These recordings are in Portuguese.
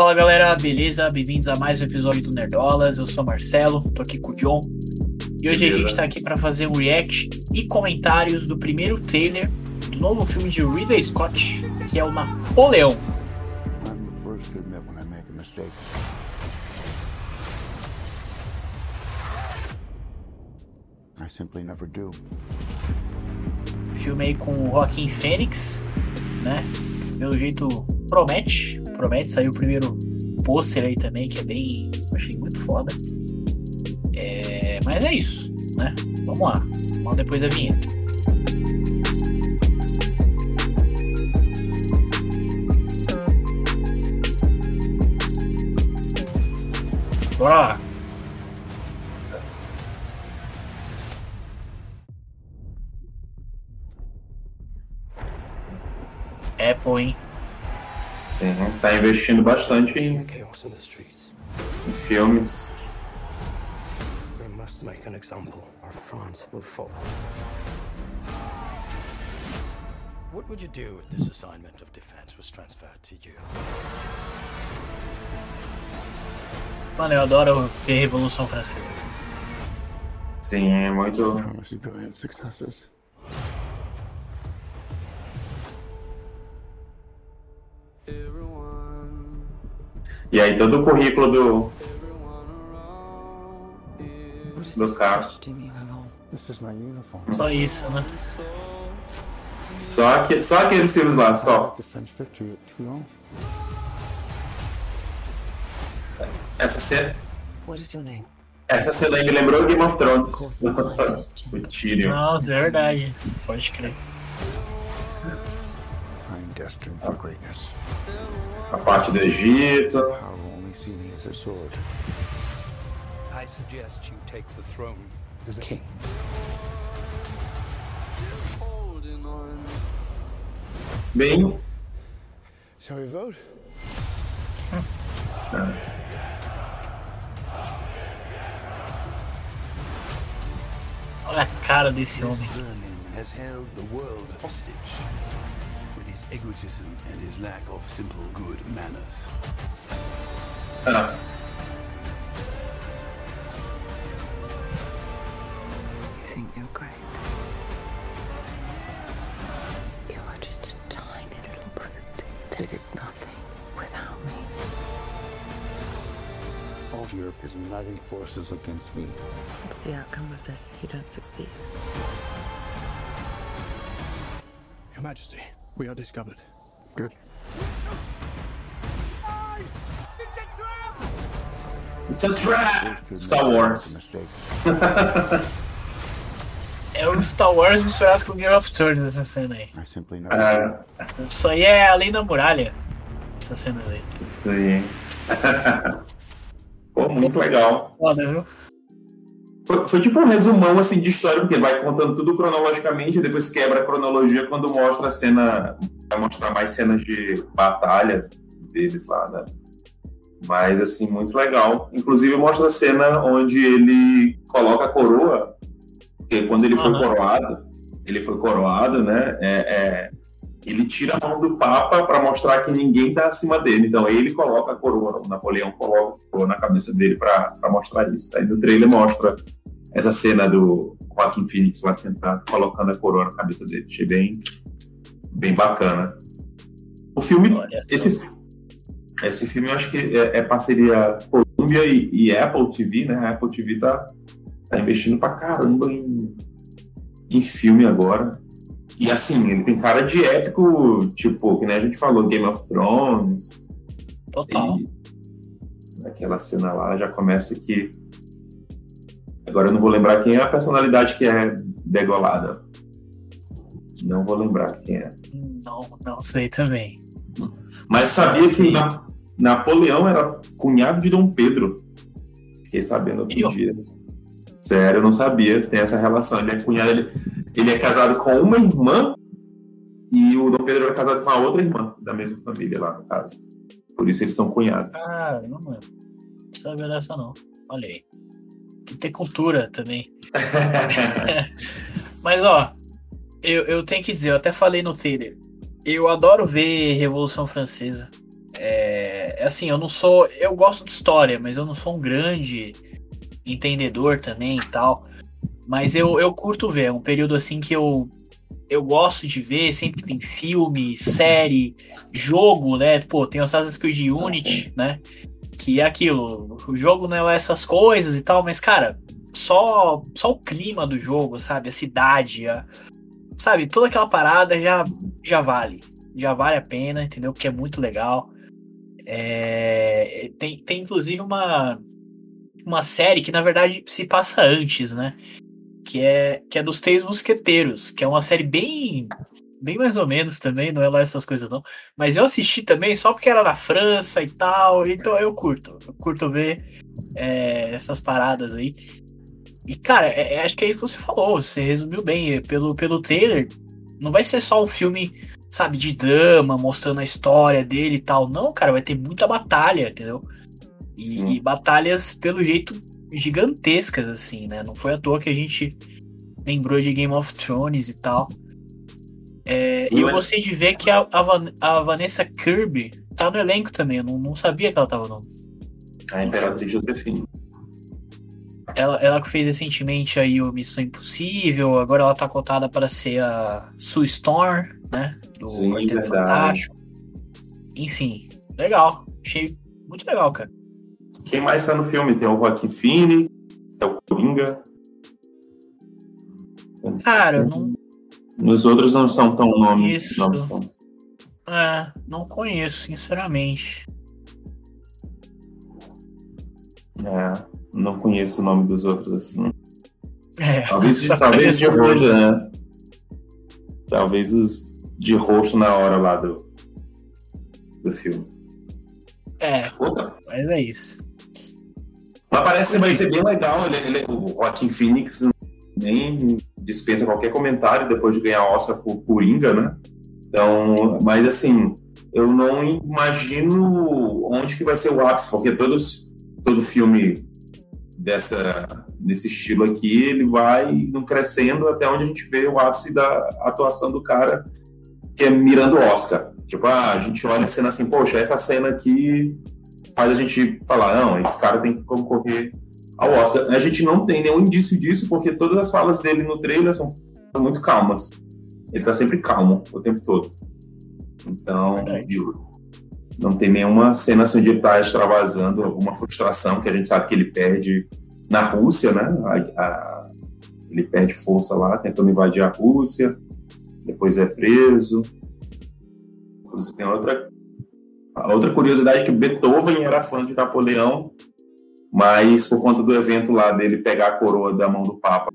Fala galera, beleza? Bem-vindos a mais um episódio do Nerdolas. Eu sou o Marcelo, tô aqui com o John. E hoje Beleza. a gente tá aqui pra fazer um react e comentários do primeiro trailer do novo filme de Ridley Scott, que é o Napoleão. I simply never do. Filme aí com o Joaquim Fênix, né? Pelo jeito promete, promete. Saiu o primeiro pôster aí também, que é bem. Achei muito foda. É, mas é isso, né? Vamos lá. Vamos depois da vinheta. Bora lá. Apple, hein? Sim, tá investindo bastante em, em filmes. We must make an example, or France will fall. What would you do if this assignment of defense was transferred to you? Mano, eu adoro ver Revolução Francesa. Sim, é muito. E aí todo o currículo do, do this carro. Só isso, né? Só, que, só aqueles filmes lá, I só. Essa cena, What is your name? essa cena aí me lembrou Game of Thrones. O Tyrion. Nossa, é verdade. Pode crer. I'm destined for greatness. A parte do Egito. Power only see me as a sword. I suggest you take the throne as a king. Bem. Shall we vote? Olha a cara desse homem. Egotism and his lack of simple good manners. Ah, You think you're great. You are just a tiny little brute that is nothing without me. All of Europe is uniting forces against me. What's the outcome of this if you don't succeed? Your Majesty, we are discovered. Good. It's a trap! Star Wars. É o Star Wars misturado com Game of Thrones essa cena aí. I simply never Ah, Isso aí é além da muralha. Essas cenas aí. sim. Pô, muito legal. Foda, viu? Foi, foi tipo um resumão assim de história, porque vai contando tudo cronologicamente e depois quebra a cronologia quando mostra a cena. Vai mostrar mais cenas de batalha deles lá, né? Mas assim, muito legal. Inclusive mostra a cena onde ele coloca a coroa, porque quando ele foi coroado, ele foi coroado, né? é, é, ele tira a mão do Papa para mostrar que ninguém tá acima dele. Então ele coloca a coroa, o Napoleão coloca a coroa na cabeça dele para mostrar isso. Aí no trailer mostra essa cena do Joaquim Phoenix lá sentado, colocando a coroa na cabeça dele. Achei bem, bem bacana. O filme, Olha esse, esse filme eu acho que é, é parceria Columbia e, e Apple TV, né? A Apple TV tá, tá investindo pra caramba em, em filme agora. E assim, ele tem cara de épico, tipo, que nem a gente falou, Game of Thrones. Total. E aquela cena lá já começa que. Agora eu não vou lembrar quem é a personalidade que é degolada. Não vou lembrar quem é. Não, não sei também. Mas sabia que Na- Napoleão era cunhado de Dom Pedro. Fiquei sabendo outro Eu? dia. Sério, eu não sabia. Tem essa relação. Ele é cunhado, ele, ele é casado com uma irmã e o Dom Pedro era casado com a outra irmã da mesma família lá, no caso. Por isso eles são cunhados. Caramba, não sabia dessa não. Olha aí. Que ter cultura também. Mas ó, eu, eu tenho que dizer, eu até falei no trailer. Eu adoro ver Revolução Francesa. É, assim, eu não sou. Eu gosto de história, mas eu não sou um grande entendedor também e tal. Mas eu, eu curto ver. É um período assim que eu, eu gosto de ver. Sempre tem filme, série, jogo, né? Pô, tem o Assassin's Creed Unity, né? Que é aquilo. O jogo não é essas coisas e tal, mas, cara, só, só o clima do jogo, sabe? A cidade, a, sabe? Toda aquela parada já, já vale. Já vale a pena, entendeu? Porque é muito legal. É, tem, tem inclusive uma, uma série que na verdade se passa antes, né? Que é, que é dos Três Mosqueteiros, que é uma série bem bem mais ou menos também, não é lá essas coisas não. Mas eu assisti também só porque era na França e tal, então eu curto. Eu curto ver é, essas paradas aí. E, cara, é, é, acho que é isso que você falou, você resumiu bem. É, pelo, pelo trailer, não vai ser só um filme, sabe, de drama, mostrando a história dele e tal. Não, cara, vai ter muita batalha, entendeu? E, e, batalhas, pelo jeito, gigantescas, assim, né? Não foi à toa que a gente lembrou de Game of Thrones e tal. É, e eu gostei de ver que a, a, a, Vanessa Kirby tá no elenco também. Eu não, não sabia que ela tava no. A Imperatriz Josefina. Ela, ela que fez recentemente aí o Missão Impossível, agora ela tá cotada para ser a Sue Storm, né? Do Sim, Quarteto Fantástico. Enfim, legal. Achei muito legal, cara. Quem mais tá no filme? Tem o Joaquim Fini, é o Coringa. Cara, não. Nos outros não são tão nomes. Não são. É, não conheço, sinceramente. É, não conheço o nome dos outros assim. É, talvez talvez de roxo, né? Talvez os de roxo na hora lá do, do filme. É, Outra. mas é isso. Mas parece que vai ser bem legal. Ele, ele, o Joaquim Phoenix nem dispensa qualquer comentário depois de ganhar Oscar por Coringa, né? Então, mas assim, eu não imagino onde que vai ser o ápice, porque todos, todo filme dessa desse estilo aqui, ele vai crescendo até onde a gente vê o ápice da atuação do cara que é mirando o Oscar. Tipo, ah, a gente olha a cena assim, poxa, essa cena aqui faz a gente falar, não, esse cara tem que concorrer ao Oscar. A gente não tem nenhum indício disso, porque todas as falas dele no trailer são muito calmas. Ele tá sempre calmo o tempo todo. Então, não tem nenhuma cena assim onde ele tá extravasando alguma frustração que a gente sabe que ele perde na Rússia, né? A, a, ele perde força lá, tentando invadir a Rússia, depois é preso. Inclusive, tem outra, outra curiosidade que Beethoven era fã de Napoleão mas por conta do evento lá dele pegar a coroa da mão do Papa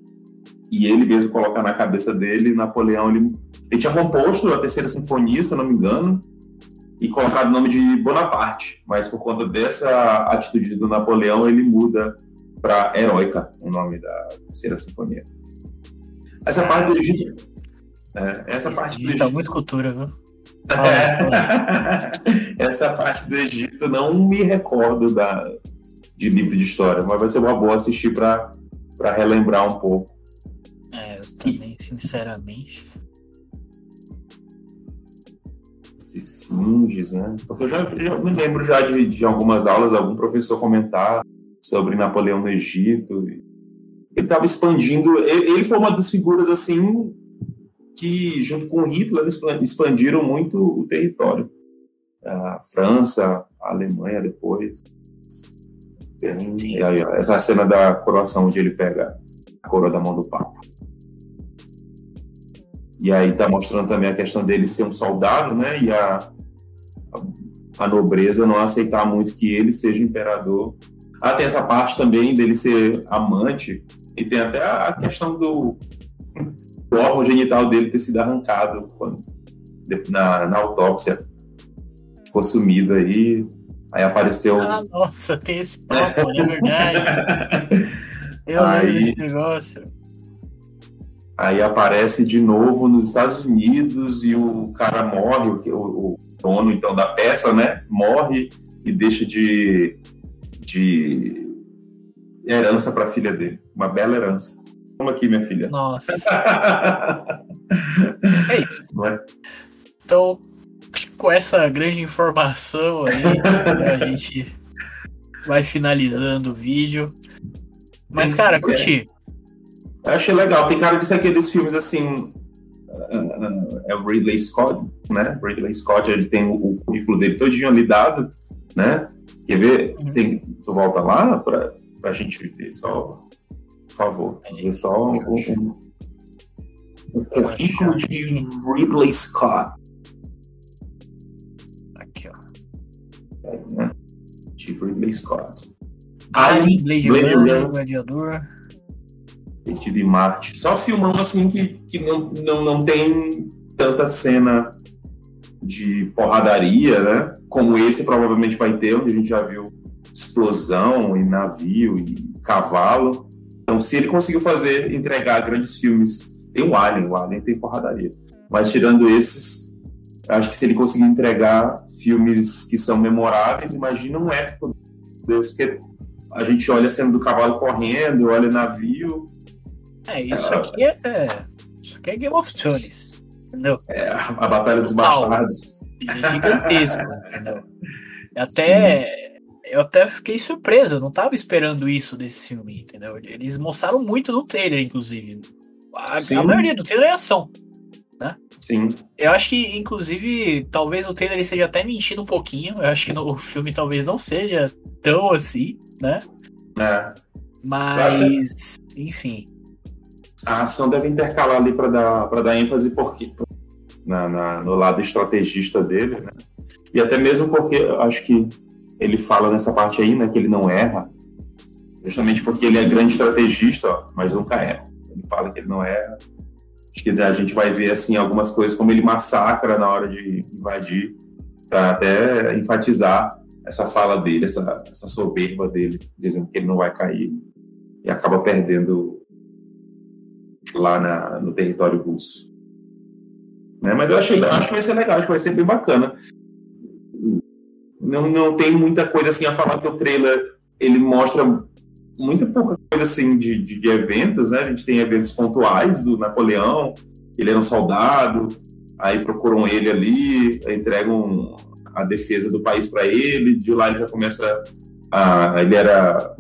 e ele mesmo colocar na cabeça dele, Napoleão, ele, ele tinha composto a terceira sinfonia, se eu não me engano, e colocado o nome de Bonaparte, mas por conta dessa atitude do Napoleão, ele muda para Heróica, o nome da terceira sinfonia. Essa parte do Egito. É, essa parte do Egito. Muito cultura, viu? essa parte do Egito não me recordo da, de livro de história, mas vai ser uma boa assistir para relembrar um pouco. É, eu também, e... sinceramente. Esses finges, né? Porque eu já, já me lembro já de, de algumas aulas, algum professor comentar sobre Napoleão no Egito. Ele estava expandindo. Ele, ele foi uma das figuras assim que, junto com Hitler, expandiram muito o território. A França, a Alemanha depois. E aí, ó, essa é a cena da coroação, onde ele pega a coroa da mão do Papa. E aí tá mostrando também a questão dele ser um soldado, né? E a, a nobreza não aceitar muito que ele seja imperador. Ah, tem essa parte também dele ser amante. E tem até a questão do, do órgão genital dele ter sido arrancado quando, na, na autópsia. Ficou sumido aí. Aí apareceu. Ah, nossa, tem esse papo, é verdade. Eu aí, lembro desse negócio. Aí aparece de novo nos Estados Unidos e o cara morre, o, o dono então da peça, né? Morre e deixa de, de herança para a filha dele. Uma bela herança. Toma aqui, minha filha. Nossa. é isso. É? Então, com essa grande informação aí, né, a gente vai finalizando o vídeo. Mas, cara, curti. Eu achei legal. Tem cara de ser aqueles filmes assim. É o Ridley Scott, né? Ridley Scott, ele tem o, o currículo dele todinho ali dado, né? Quer ver? Uhum. Tem, tu volta lá pra, pra gente ver só. Por favor. Ver só o, o, o currículo de Ridley Scott. Ó. Né? De Ridley Scott. Alien, Blade, Blade Runner, Runner. Gladiador. De Marte. Só filmão assim que, que não, não, não tem tanta cena de porradaria, né? Como esse provavelmente vai ter, onde a gente já viu explosão e navio e cavalo. Então, se ele conseguiu fazer, entregar grandes filmes, tem o Alien, o Alien tem porradaria. Mas tirando esses, acho que se ele conseguir entregar filmes que são memoráveis, imagina um épico desse, porque a gente olha a cena do cavalo correndo, olha navio, É, isso aqui é. é- Isso aqui é Game of Thrones. Entendeu? É, a Batalha dos. Bastardos. É gigantesco, entendeu? Até. Eu até fiquei surpreso, eu não tava esperando isso desse filme, entendeu? Eles mostraram muito no trailer, inclusive. A, a maioria do trailer é ação. Sim. Eu acho que, inclusive, talvez o trailer esteja até mentindo um pouquinho. Eu acho que no, o filme talvez não seja tão assim, né? É. Mas, enfim. A ação deve intercalar ali para dar, pra dar ênfase porque, na, na- no lado estrategista dele, né? E até mesmo porque acho que ele fala nessa parte aí, né, que ele não erra, justamente porque ele é grande estrategista, ó, mas nunca erra. Ele fala que ele não erra. Acho que a gente vai ver assim algumas coisas como ele massacra na hora de invadir, para até enfatizar essa fala dele, essa, essa soberba dele, dizendo que ele não vai cair e acaba perdendo lá na- no território russo. Né? Mas eu achei, acho que vai ser legal, acho que vai ser bem bacana. Não, não tem muita coisa assim a falar que o trailer ele mostra muita pouca coisa assim de, de, de eventos, né? A gente tem eventos pontuais do Napoleão, ele era um soldado, aí procuram ele ali, entregam a defesa do país para ele, de lá ele já começa a, ele era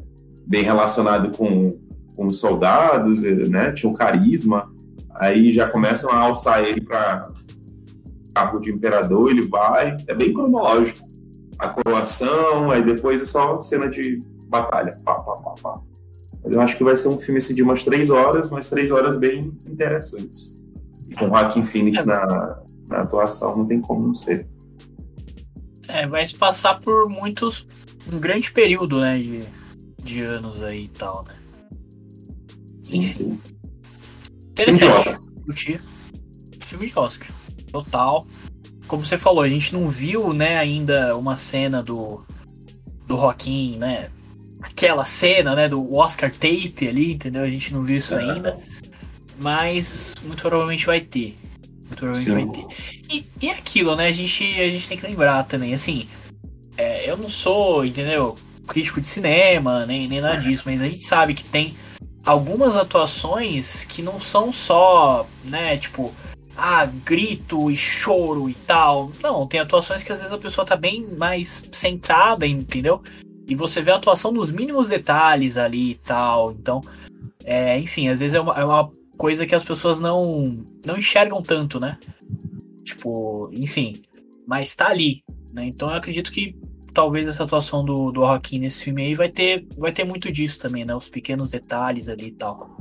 bem relacionado com, com os soldados, né? Tinha um carisma, aí já começam a alçar ele para cargo de imperador, ele vai, é bem cronológico. A coroação, aí depois é só cena de batalha. Pá, pá, pá, pá. Mas eu acho que vai ser um filme assim, de umas três horas, mas três horas bem interessantes. E com Joaquin Phoenix É. na, na atuação, não tem como não ser. É, vai se passar por muitos. um grande período, né? De, de anos aí e tal, né? Sim, sim. Interessante. Curti. Filme de Oscar. Total. Como você falou, a gente não viu, né, ainda uma cena do. Do Joaquim, né? Aquela cena, né? Do Oscar tape ali, entendeu? A gente não viu isso ainda. Mas muito provavelmente vai ter. Muito provavelmente Sim. vai ter. E, e aquilo, né? A gente, a gente tem que lembrar também, assim. é, eu não sou, entendeu? Crítico de cinema, nem, nem nada disso, mas a gente sabe que tem algumas atuações que não são só, né, tipo, ah, grito e choro e tal. Não, tem atuações que às vezes a pessoa tá bem mais centrada, entendeu? E você vê a atuação nos mínimos detalhes ali e tal. Então, é, enfim, às vezes é uma, é uma coisa que as pessoas não, não enxergam tanto, né? Tipo, enfim, mas tá ali, né? Então eu acredito que talvez essa atuação do, do Joaquim nesse filme aí vai ter, vai ter muito disso também, né? Os pequenos detalhes ali e tal.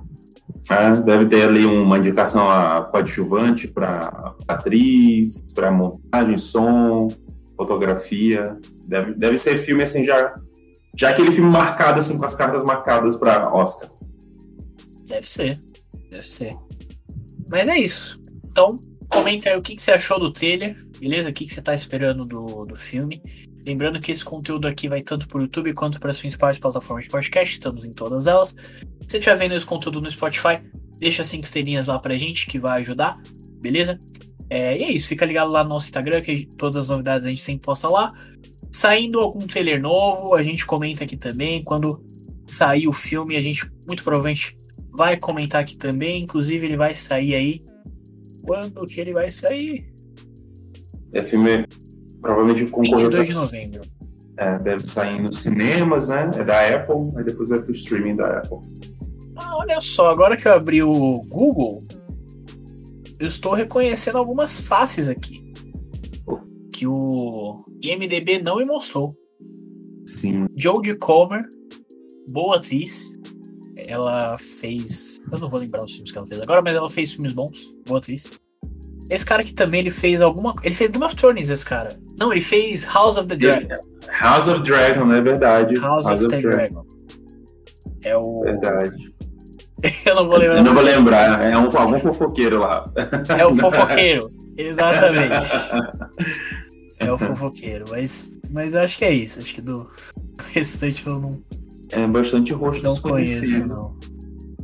É, deve ter ali uma indicação a coadjuvante para atriz, para montagem, som, fotografia. Deve, deve ser filme assim já. Já aquele filme marcado assim com as cartas marcadas para Oscar. Deve ser, deve ser. Mas é isso. Então, comenta aí o que, que você achou do trailer, beleza? O que, que você tá esperando do, do filme. Lembrando que esse conteúdo aqui vai tanto para o YouTube quanto para as principais plataformas de podcast, estamos em todas elas. Se você estiver vendo esse conteúdo no Spotify, deixa cinco estrelinhas lá pra gente que vai ajudar, beleza? É, e é isso, fica ligado lá no nosso Instagram, que todas as novidades a gente sempre posta lá. Saindo algum trailer novo, a gente comenta aqui também. Quando sair o filme, a gente muito provavelmente vai comentar aqui também. Inclusive, ele vai sair aí. Quando que ele vai sair? É filme provavelmente concorreu 22 de novembro. É, deve sair nos cinemas, né? É da Apple, aí depois vai pro streaming da Apple. Ah, olha só, agora que eu abri o Google, eu estou reconhecendo algumas faces aqui. Que o IMDB não me mostrou. Sim. Jodie Comer, boa atriz. Ela fez. Eu não vou lembrar os filmes que ela fez agora, mas ela fez filmes bons. Boa atriz. Esse cara aqui também, ele fez alguma. Ele fez Game of Thrones, esse cara. Não, ele fez House of the Dragon. House of Dragon, é verdade. House, of the Dragon. É o. Verdade. Eu não vou lembrar. Eu não vou lembrar, é um, algum fofoqueiro lá. É o fofoqueiro. Exatamente. É o fofoqueiro. Mas, mas eu acho que é isso. Acho que do restante eu não, É bastante rosto não conheço, desconhecido. não.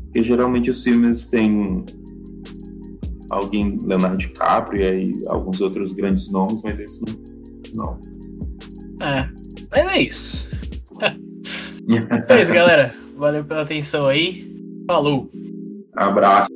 Porque geralmente os filmes têm alguém, Leonardo DiCaprio e aí alguns outros grandes nomes, mas esse não. não. É. Mas é isso. É isso, galera. Valeu pela atenção aí. Falou. Abraço.